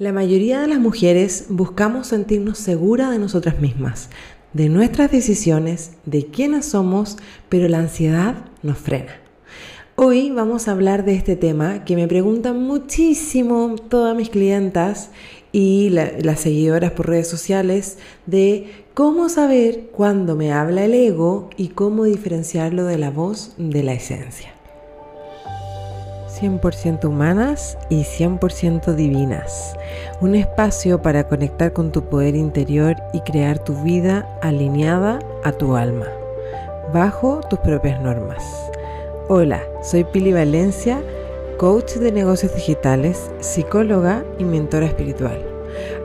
La mayoría de las mujeres buscamos sentirnos seguras de nosotras mismas, de nuestras decisiones, de quiénes somos, pero la ansiedad nos frena. Hoy vamos a hablar de este tema que me preguntan muchísimo todas mis clientas y las seguidoras por redes sociales de cómo saber cuándo me habla el ego y cómo diferenciarlo de la voz de la esencia. 100% humanas y 100% divinas. Un espacio para conectar con tu poder interior y crear tu vida alineada a tu alma, bajo tus propias normas. Hola, soy Pili Valencia, coach de negocios digitales, psicóloga y mentora espiritual.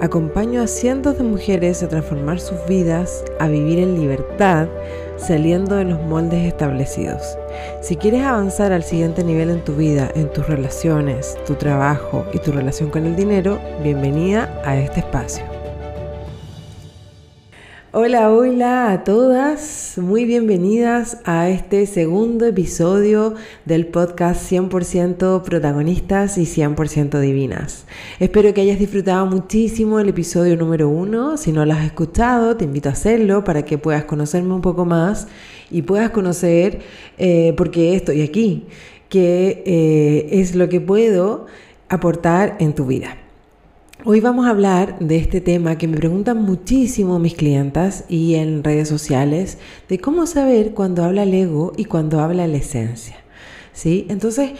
Acompaño a cientos de mujeres a transformar sus vidas, a vivir en libertad, saliendo de los moldes establecidos. Si quieres avanzar al siguiente nivel en tu vida, en tus relaciones, tu trabajo y tu relación con el dinero, bienvenida a este espacio. Hola, hola a todas, muy bienvenidas a este segundo episodio del podcast 100% protagonistas y 100% divinas. Espero que hayas disfrutado muchísimo el episodio número uno. Si no lo has escuchado, te invito a hacerlo para que puedas conocerme un poco más y puedas conocer eh, por qué estoy aquí, qué eh, es lo que puedo aportar en tu vida. Hoy vamos a hablar de este tema que me preguntan muchísimo mis clientas y en redes sociales, de cómo saber cuando habla el ego y cuando habla la esencia. ¿Sí? Entonces,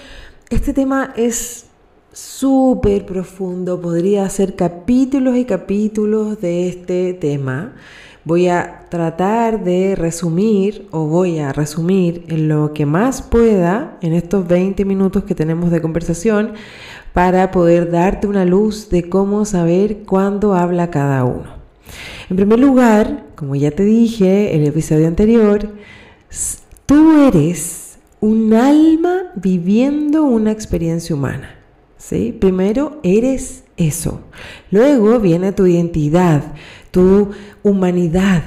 este tema es súper profundo, podría hacer capítulos y capítulos de este tema. Voy a tratar de resumir o voy a resumir en lo que más pueda en estos 20 minutos que tenemos de conversación para poder darte una luz de cómo saber cuándo habla cada uno. En primer lugar, como ya te dije en el episodio anterior, tú eres un alma viviendo una experiencia humana. ¿sí? Primero eres eso. Luego viene tu identidad, tu humanidad,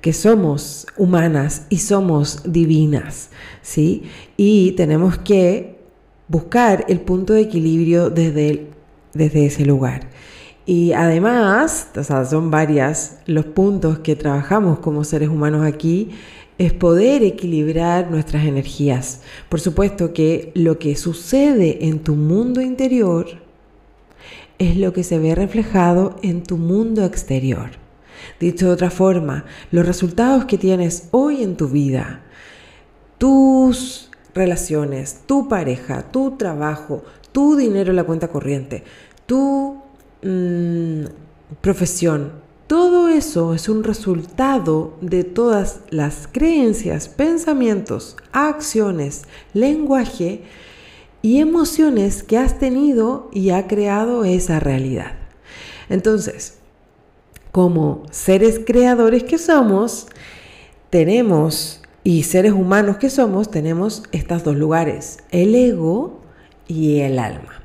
que somos humanas y somos divinas, ¿sí? Y tenemos que buscar el punto de equilibrio desde, desde ese lugar. Y además, son varias los puntos que trabajamos como seres humanos aquí, es poder equilibrar nuestras energías. Por supuesto que lo que sucede en tu mundo interior es lo que se ve reflejado en tu mundo exterior. Dicho de otra forma, los resultados que tienes hoy en tu vida, tus relaciones, tu pareja, tu trabajo, tu dinero en la cuenta corriente, tu mm, profesión, todo eso es un resultado de todas las creencias, pensamientos, acciones, lenguaje y emociones que has tenido y ha creado esa realidad. Entonces, como seres creadores que somos, tenemos y seres humanos que somos tenemos estos dos lugares, el ego y el alma.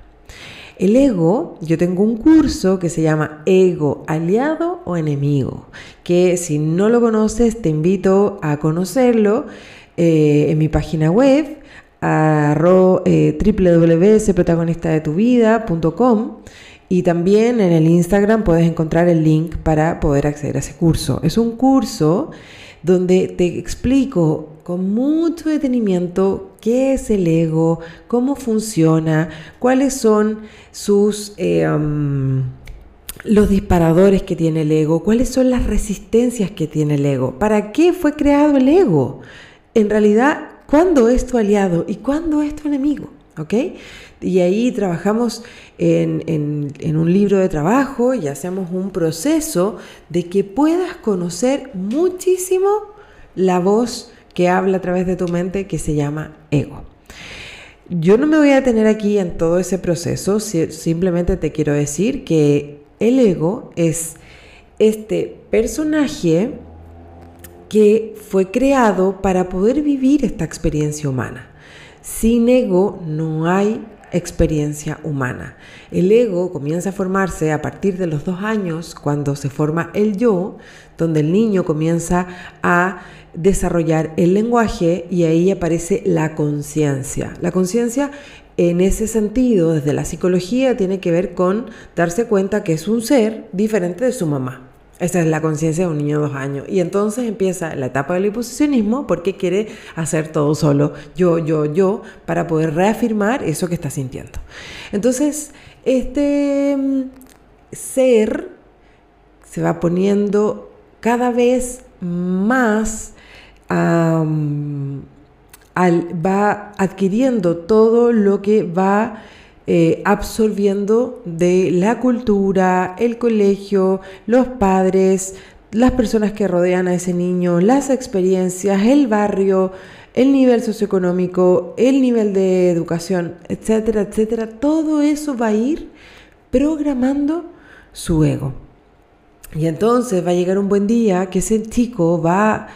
El ego, yo tengo un curso que se llama Ego Aliado o Enemigo, que si no lo conoces te invito a conocerlo eh, en mi página web eh, www.protagonistadetuvida.com y también en el Instagram puedes encontrar el link para poder acceder a ese curso. Es un curso donde te explico con mucho detenimiento qué es el ego, cómo funciona, cuáles son sus... Eh, los disparadores que tiene el ego, cuáles son las resistencias que tiene el ego, para qué fue creado el ego. En realidad, ¿cuándo es tu aliado y cuándo es tu enemigo? ¿Ok? Y ahí trabajamos en, un libro de trabajo y hacemos un proceso de que puedas conocer muchísimo la voz que habla a través de tu mente que se llama ego. Yo no me voy a detener aquí en todo ese proceso, simplemente te quiero decir que el ego es este personaje que fue creado para poder vivir esta experiencia humana. Sin ego no hay experiencia humana. El ego comienza a formarse a partir de los dos años, cuando se forma el yo, donde el niño comienza a desarrollar el lenguaje y ahí aparece la conciencia. La conciencia en ese sentido, desde la psicología, tiene que ver con darse cuenta que es un ser diferente de su mamá. Esa es la conciencia de un niño de dos años. Y entonces empieza la etapa del imposicionismo porque quiere hacer todo solo, yo, yo, yo, para poder reafirmar eso que está sintiendo. Entonces, este mm, ser se va poniendo cada vez más, va adquiriendo todo lo que va eh, absorbiendo de la cultura, el colegio, los padres, las personas que rodean a ese niño, las experiencias, el barrio, el nivel socioeconómico, el nivel de educación, etcétera, etcétera. Todo eso va a ir programando su ego. Y entonces va a llegar un buen día que ese chico va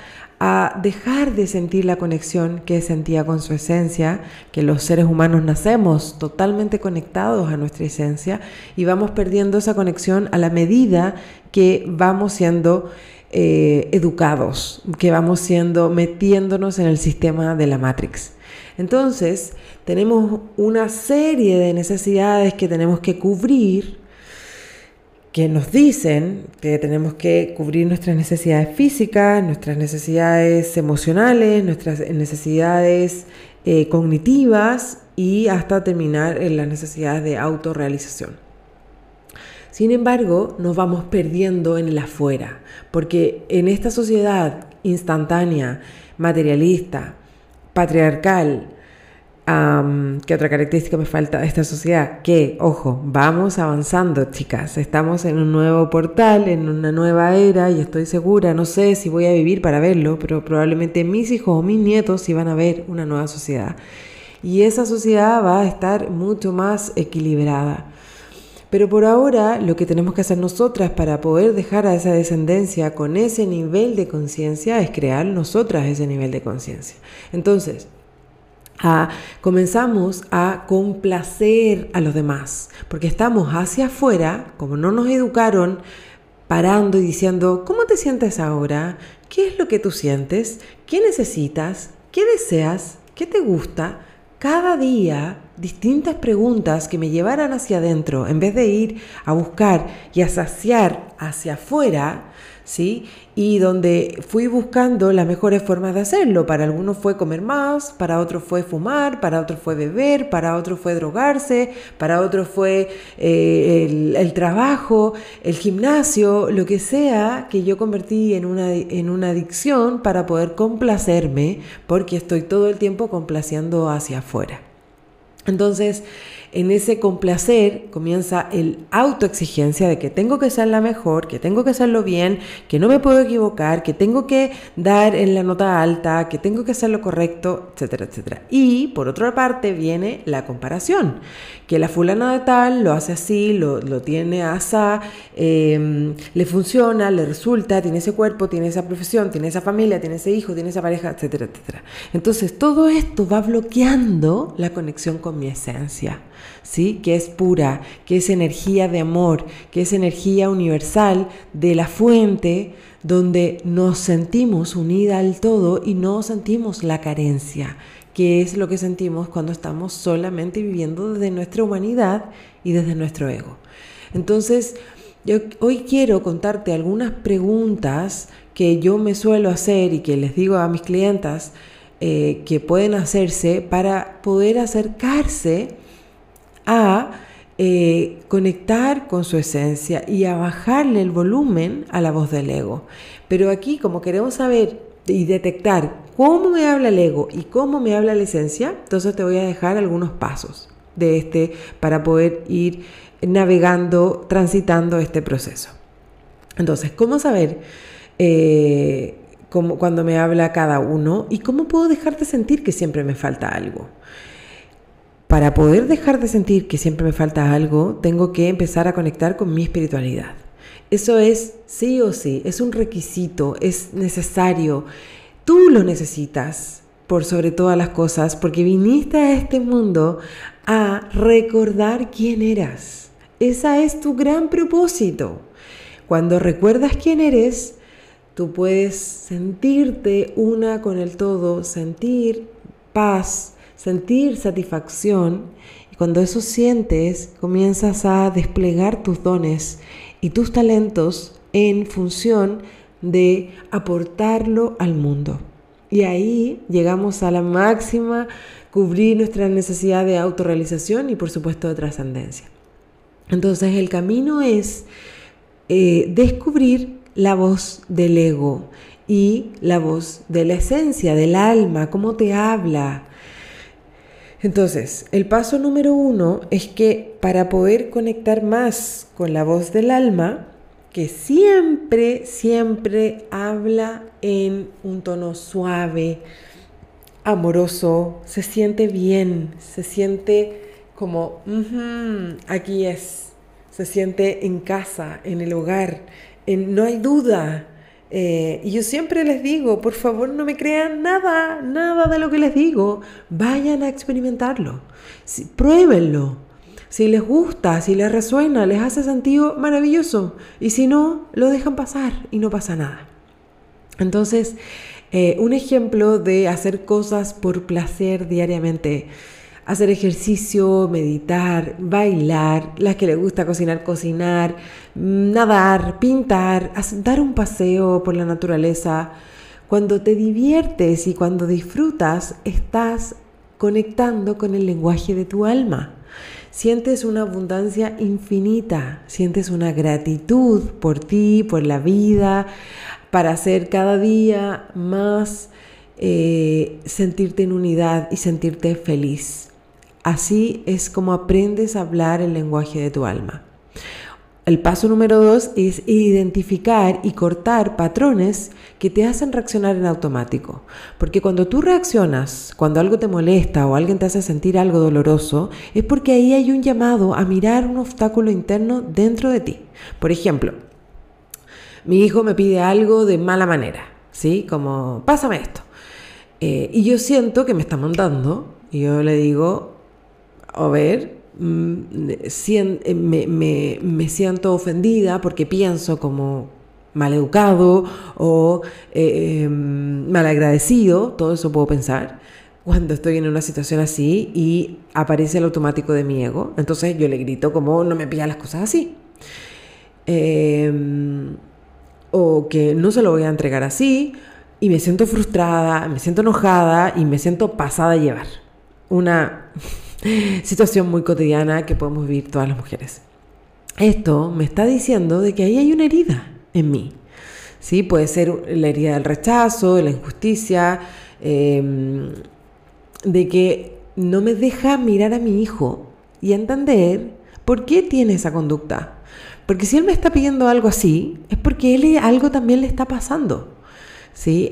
dejar de sentir la conexión que sentía con su esencia, que los seres humanos nacemos totalmente conectados a nuestra esencia y vamos perdiendo esa conexión a la medida que vamos siendo eh, educados, que vamos siendo metiéndonos en el sistema de la Matrix. Entonces, tenemos una serie de necesidades que tenemos que cubrir que nos dicen que tenemos que cubrir nuestras necesidades físicas, nuestras necesidades emocionales, nuestras necesidades eh, cognitivas y hasta terminar en las necesidades de autorrealización. Sin embargo, nos vamos perdiendo en el afuera, porque en esta sociedad instantánea, materialista, patriarcal, ¿Qué otra característica me falta de esta sociedad? Que, ojo, vamos avanzando, chicas. Estamos en un nuevo portal, en una nueva era y estoy segura, no sé si voy a vivir para verlo, pero probablemente mis hijos o mis nietos sí van a ver una nueva sociedad. Y esa sociedad va a estar mucho más equilibrada. Pero por ahora lo que tenemos que hacer nosotras para poder dejar a esa descendencia con ese nivel de conciencia es crear nosotras ese nivel de conciencia. Entonces, comenzamos a complacer a los demás, porque estamos hacia afuera, como no nos educaron, parando y diciendo, ¿cómo te sientes ahora? ¿Qué es lo que tú sientes? ¿Qué necesitas? ¿Qué deseas? ¿Qué te gusta? Cada día distintas preguntas que me llevaran hacia adentro, en vez de ir a buscar y a saciar hacia afuera, ¿sí? Y donde fui buscando las mejores formas de hacerlo. Para algunos fue comer más, para otros fue fumar, para otros fue beber, para otros fue drogarse, para otros fue eh, el, trabajo, el gimnasio, lo que sea que yo convertí en una, en una adicción para poder complacerme, porque estoy todo el tiempo complaciendo hacia afuera. Entonces, en ese complacer comienza el autoexigencia de que tengo que ser la mejor, que tengo que hacerlo bien, que no me puedo equivocar, que tengo que dar en la nota alta, que tengo que hacer lo correcto, etcétera, etcétera. Y por otra parte viene la comparación, que la fulana de tal lo hace así, lo, tiene asa, em, le funciona, le resulta, tiene ese cuerpo, tiene esa profesión, tiene esa familia, tiene ese hijo, tiene esa pareja, etcétera, etcétera. Entonces todo esto va bloqueando la conexión con mi esencia. ¿Sí? que es pura, que es energía de amor, que es energía universal de la fuente donde nos sentimos unida al todo y no sentimos la carencia, que es lo que sentimos cuando estamos solamente viviendo desde nuestra humanidad y desde nuestro ego. Entonces, yo hoy quiero contarte algunas preguntas que yo me suelo hacer y que les digo a mis clientas eh, que pueden hacerse para poder acercarse a eh, conectar con su esencia y a bajarle el volumen a la voz del ego. Pero aquí, como queremos saber y detectar cómo me habla el ego y cómo me habla la esencia, entonces te voy a dejar algunos pasos de este para poder ir navegando, transitando este proceso. Entonces, ¿cómo saber eh, cómo, cuando me habla cada uno y cómo puedo dejarte sentir que siempre me falta algo? Para poder dejar de sentir que siempre me falta algo, tengo que empezar a conectar con mi espiritualidad. Eso es sí o sí, es un requisito, es necesario. Tú lo necesitas por sobre todas las cosas porque viniste a este mundo a recordar quién eras. Ese es tu gran propósito. Cuando recuerdas quién eres, tú puedes sentirte una con el todo, sentir paz, sentir satisfacción y cuando eso sientes comienzas a desplegar tus dones y tus talentos en función de aportarlo al mundo. Y ahí llegamos a la máxima, cubrir nuestra necesidad de autorrealización y por supuesto de trascendencia. Entonces el camino es eh, descubrir la voz del ego y la voz de la esencia, del alma, cómo te habla. Entonces, el paso número uno es que para poder conectar más con la voz del alma, que siempre, siempre habla en un tono suave, amoroso, se siente bien, se siente como, aquí es, se siente en casa, en el hogar, en, no hay duda. Eh, y yo siempre les digo, por favor no me crean nada, nada de lo que les digo, vayan a experimentarlo, pruébenlo si les gusta, si les resuena, les hace sentido, maravilloso. Y si no, lo dejan pasar y no pasa nada. Entonces, eh, un ejemplo de hacer cosas por placer diariamente. Hacer ejercicio, meditar, bailar, las que les gusta cocinar, cocinar, nadar, pintar, dar un paseo por la naturaleza. Cuando te diviertes y cuando disfrutas, estás conectando con el lenguaje de tu alma sientes una abundancia infinita, sientes una gratitud por ti, por la vida, para hacer cada día más eh, sentirte en unidad y sentirte feliz. Así es como aprendes a hablar el lenguaje de tu alma. El paso número dos es identificar y cortar patrones que te hacen reaccionar en automático. Porque cuando tú reaccionas, cuando algo te molesta o alguien te hace sentir algo doloroso, es porque ahí hay un llamado a mirar un obstáculo interno dentro de ti. Por ejemplo, mi hijo me pide algo de mala manera, ¿sí? Como, pásame esto. Eh, y yo siento que me está mandando y yo le digo, a ver, Mm, eh, me, siento ofendida porque pienso como maleducado o eh, em, malagradecido, todo eso puedo pensar cuando estoy en una situación así y aparece el automático de mi ego. Entonces yo le grito como no me pilla las cosas así. Em, o que no se lo voy a entregar así y me siento frustrada, me siento enojada y me siento pasada a llevar. Una situación muy cotidiana que podemos vivir todas las mujeres. Esto me está diciendo de que ahí hay una herida en mí. ¿Sí? Puede ser la herida del rechazo, de la injusticia, em, de que no me deja mirar a mi hijo y entender por qué tiene esa conducta. Porque si él me está pidiendo algo así, es porque él algo también le está pasando.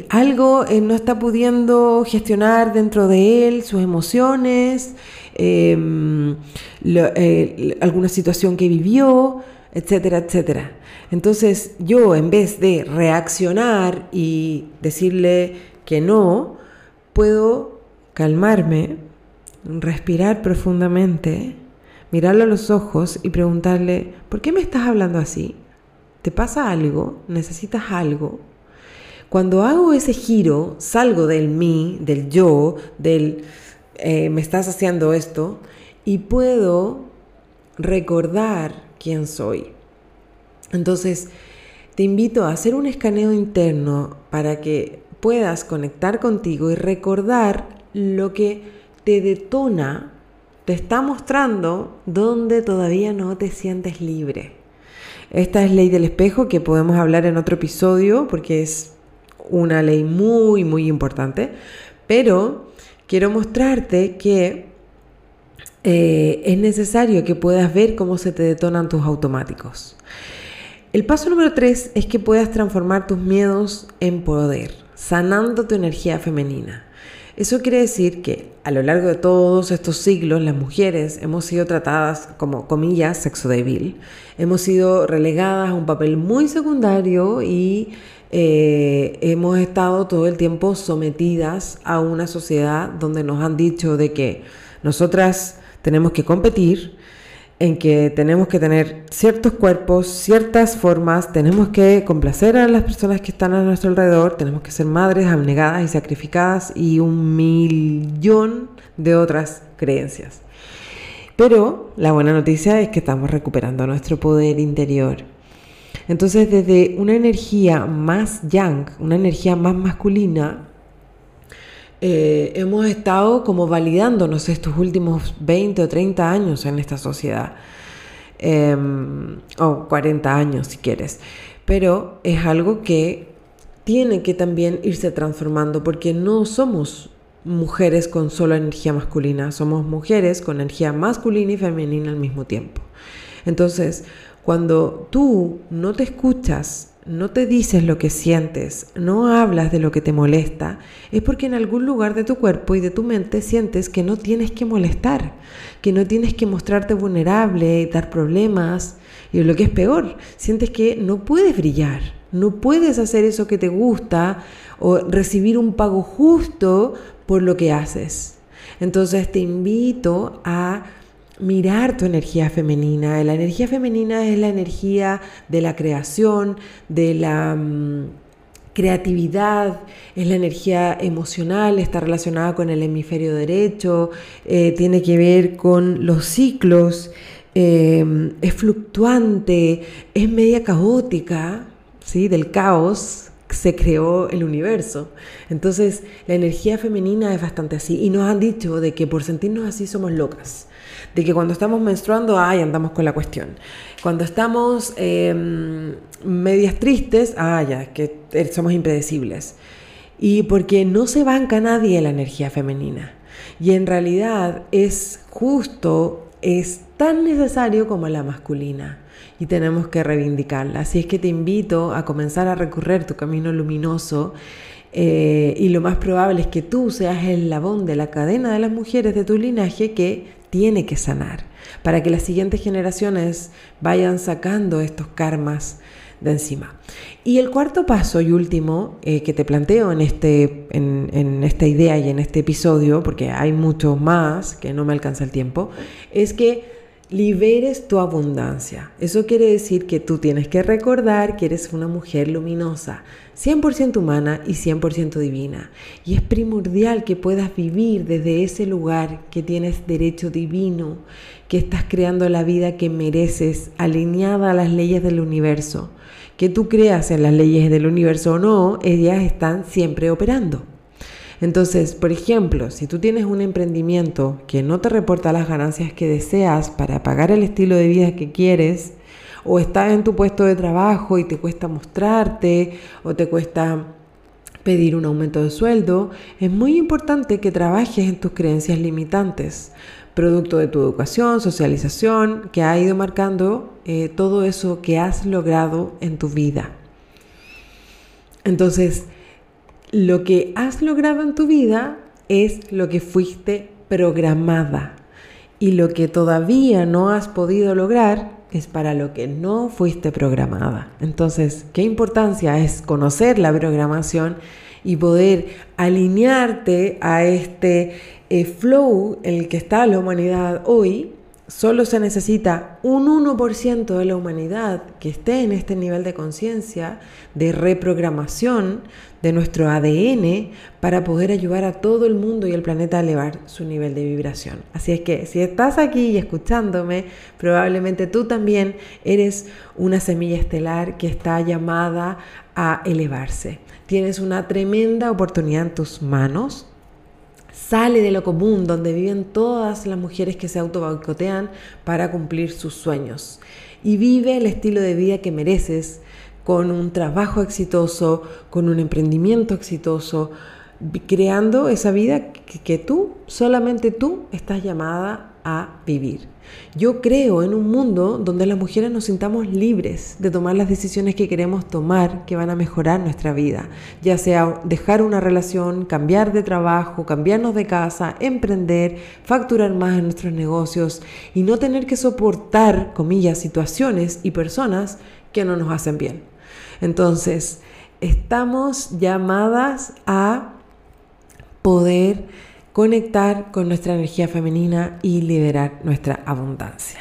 Algo no está pudiendo gestionar dentro de él sus emociones, em, eh, alguna situación que vivió, etcétera, etcétera. Entonces yo en vez de reaccionar y decirle que no, puedo calmarme, respirar profundamente, mirarlo a los ojos y preguntarle, ¿por qué me estás hablando así? ¿Te pasa algo? ¿Necesitas algo? Cuando hago ese giro, salgo del mí, del yo, del eh, me estás haciendo esto y puedo recordar quién soy. Entonces, te invito a hacer un escaneo interno para que puedas conectar contigo y recordar lo que te detona, te está mostrando donde todavía no te sientes libre. Esta es ley del espejo que podemos hablar en otro episodio porque es una ley muy, muy importante, pero quiero mostrarte que eh, es necesario que puedas ver cómo se te detonan tus automáticos. El paso número tres es que puedas transformar tus miedos en poder, sanando tu energía femenina. Eso quiere decir que a lo largo de todos estos siglos las mujeres hemos sido tratadas como, comillas, sexo débil. Hemos sido relegadas a un papel muy secundario y eh, hemos estado todo el tiempo sometidas a una sociedad donde nos han dicho de que nosotras tenemos que competir en que tenemos que tener ciertos cuerpos, ciertas formas, tenemos que complacer a las personas que están a nuestro alrededor, tenemos que ser madres abnegadas y sacrificadas y un millón de otras creencias. Pero la buena noticia es que estamos recuperando nuestro poder interior. Entonces desde una energía más yang, una energía más masculina, eh, hemos estado como validándonos estos últimos 20 o 30 años en esta sociedad. Em, o 40 años si quieres. Pero es algo que tiene que también irse transformando porque no somos mujeres con solo energía masculina, somos mujeres con energía masculina y femenina al mismo tiempo. Entonces, cuando tú no te escuchas no te dices lo que sientes, no hablas de lo que te molesta, es porque en algún lugar de tu cuerpo y de tu mente sientes que no tienes que molestar, que no tienes que mostrarte vulnerable y dar problemas, y lo que es peor, sientes que no puedes brillar, no puedes hacer eso que te gusta o recibir un pago justo por lo que haces. Entonces te invito a mirar tu energía femenina. La energía femenina es la energía de la creación, de la mm, creatividad, es la energía emocional, está relacionada con el hemisferio derecho, eh, tiene que ver con los ciclos, em, es fluctuante, es media caótica, ¿sí? del caos se creó el universo. Entonces, la energía femenina es bastante así. Y nos han dicho de que por sentirnos así somos locas de que cuando estamos menstruando, ay, andamos con la cuestión. Cuando estamos em, medias tristes, ah, ya, que somos impredecibles. Y porque no se banca nadie la energía femenina. Y en realidad es justo, es tan necesario como la masculina. Y tenemos que reivindicarla. Así es que te invito a comenzar a recorrer tu camino luminoso. Eh, y lo más probable es que tú seas el labón de la cadena de las mujeres de tu linaje que tiene que sanar para que las siguientes generaciones vayan sacando estos karmas de encima. Y el cuarto paso y último eh, que te planteo en, este, en, en, esta idea y en este episodio, porque hay mucho más que no me alcanza el tiempo, es que liberes tu abundancia. Eso quiere decir que tú tienes que recordar que eres una mujer luminosa, 100% humana y 100% divina. Y es primordial que puedas vivir desde ese lugar que tienes derecho divino, que estás creando la vida que mereces, alineada a las leyes del universo. Que tú creas en las leyes del universo o no, ellas están siempre operando. Entonces, por ejemplo, si tú tienes un emprendimiento que no te reporta las ganancias que deseas para pagar el estilo de vida que quieres, o estás en tu puesto de trabajo y te cuesta mostrarte, o te cuesta pedir un aumento de sueldo, es muy importante que trabajes en tus creencias limitantes, producto de tu educación, socialización, que ha ido marcando eh, todo eso que has logrado en tu vida. Entonces, lo que has logrado en tu vida es lo que fuiste programada. Y lo que todavía no has podido lograr es para lo que no fuiste programada. Entonces, ¿qué importancia es conocer la programación y poder alinearte a este eh, flow en el que está la humanidad hoy Solo se necesita un 1% de la humanidad que esté en este nivel de conciencia, de reprogramación de nuestro ADN para poder ayudar a todo el mundo y el planeta a elevar su nivel de vibración. Así es que si estás aquí y escuchándome, probablemente tú también eres una semilla estelar que está llamada a elevarse. Tienes una tremenda oportunidad en tus manos Sale de lo común, donde viven todas las mujeres que se auto para cumplir sus sueños. Y vive el estilo de vida que mereces, con un trabajo exitoso, con un emprendimiento exitoso, creando esa vida que, tú, solamente tú, estás llamada a vivir. Yo creo en un mundo donde las mujeres nos sintamos libres de tomar las decisiones que queremos tomar que van a mejorar nuestra vida, ya sea dejar una relación, cambiar de trabajo, cambiarnos de casa, emprender, facturar más en nuestros negocios y no tener que soportar, comillas, situaciones y personas que no nos hacen bien. Entonces, estamos llamadas a poder conectar con nuestra energía femenina y liberar nuestra abundancia.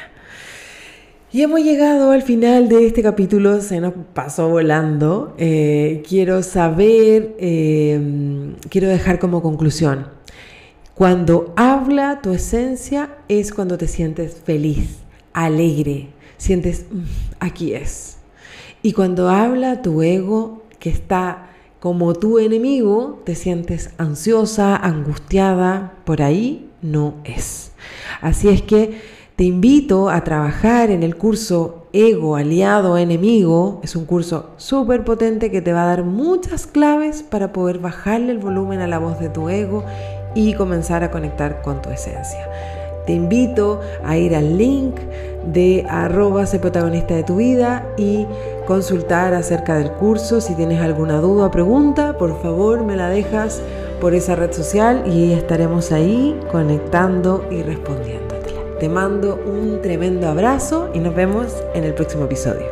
Y hemos llegado al final de este capítulo, se nos pasó volando. Eh, quiero saber, eh, quiero dejar como conclusión, cuando habla tu esencia es cuando te sientes feliz, alegre, sientes, mm, aquí es. Y cuando habla tu ego, que está como tu enemigo, te sientes ansiosa, angustiada, por ahí no es. Así es que te invito a trabajar en el curso Ego Aliado Enemigo. Es un curso súper potente que te va a dar muchas claves para poder bajarle el volumen a la voz de tu ego y comenzar a conectar con tu esencia. Te invito a ir al link de arroba ser protagonista de tu vida y consultar acerca del curso. Si tienes alguna duda o pregunta, por favor me la dejas por esa red social y estaremos ahí conectando y respondiéndotela. Te mando un tremendo abrazo y nos vemos en el próximo episodio.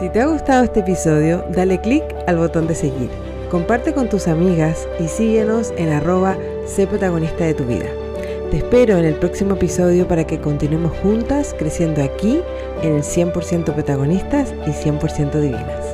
Si te ha gustado este episodio, dale click al botón de seguir. Comparte con tus amigas y síguenos en arroba sé protagonista de tu vida. Te espero en el próximo episodio para que continuemos juntas creciendo aquí en el 100% protagonistas y 100% divinas.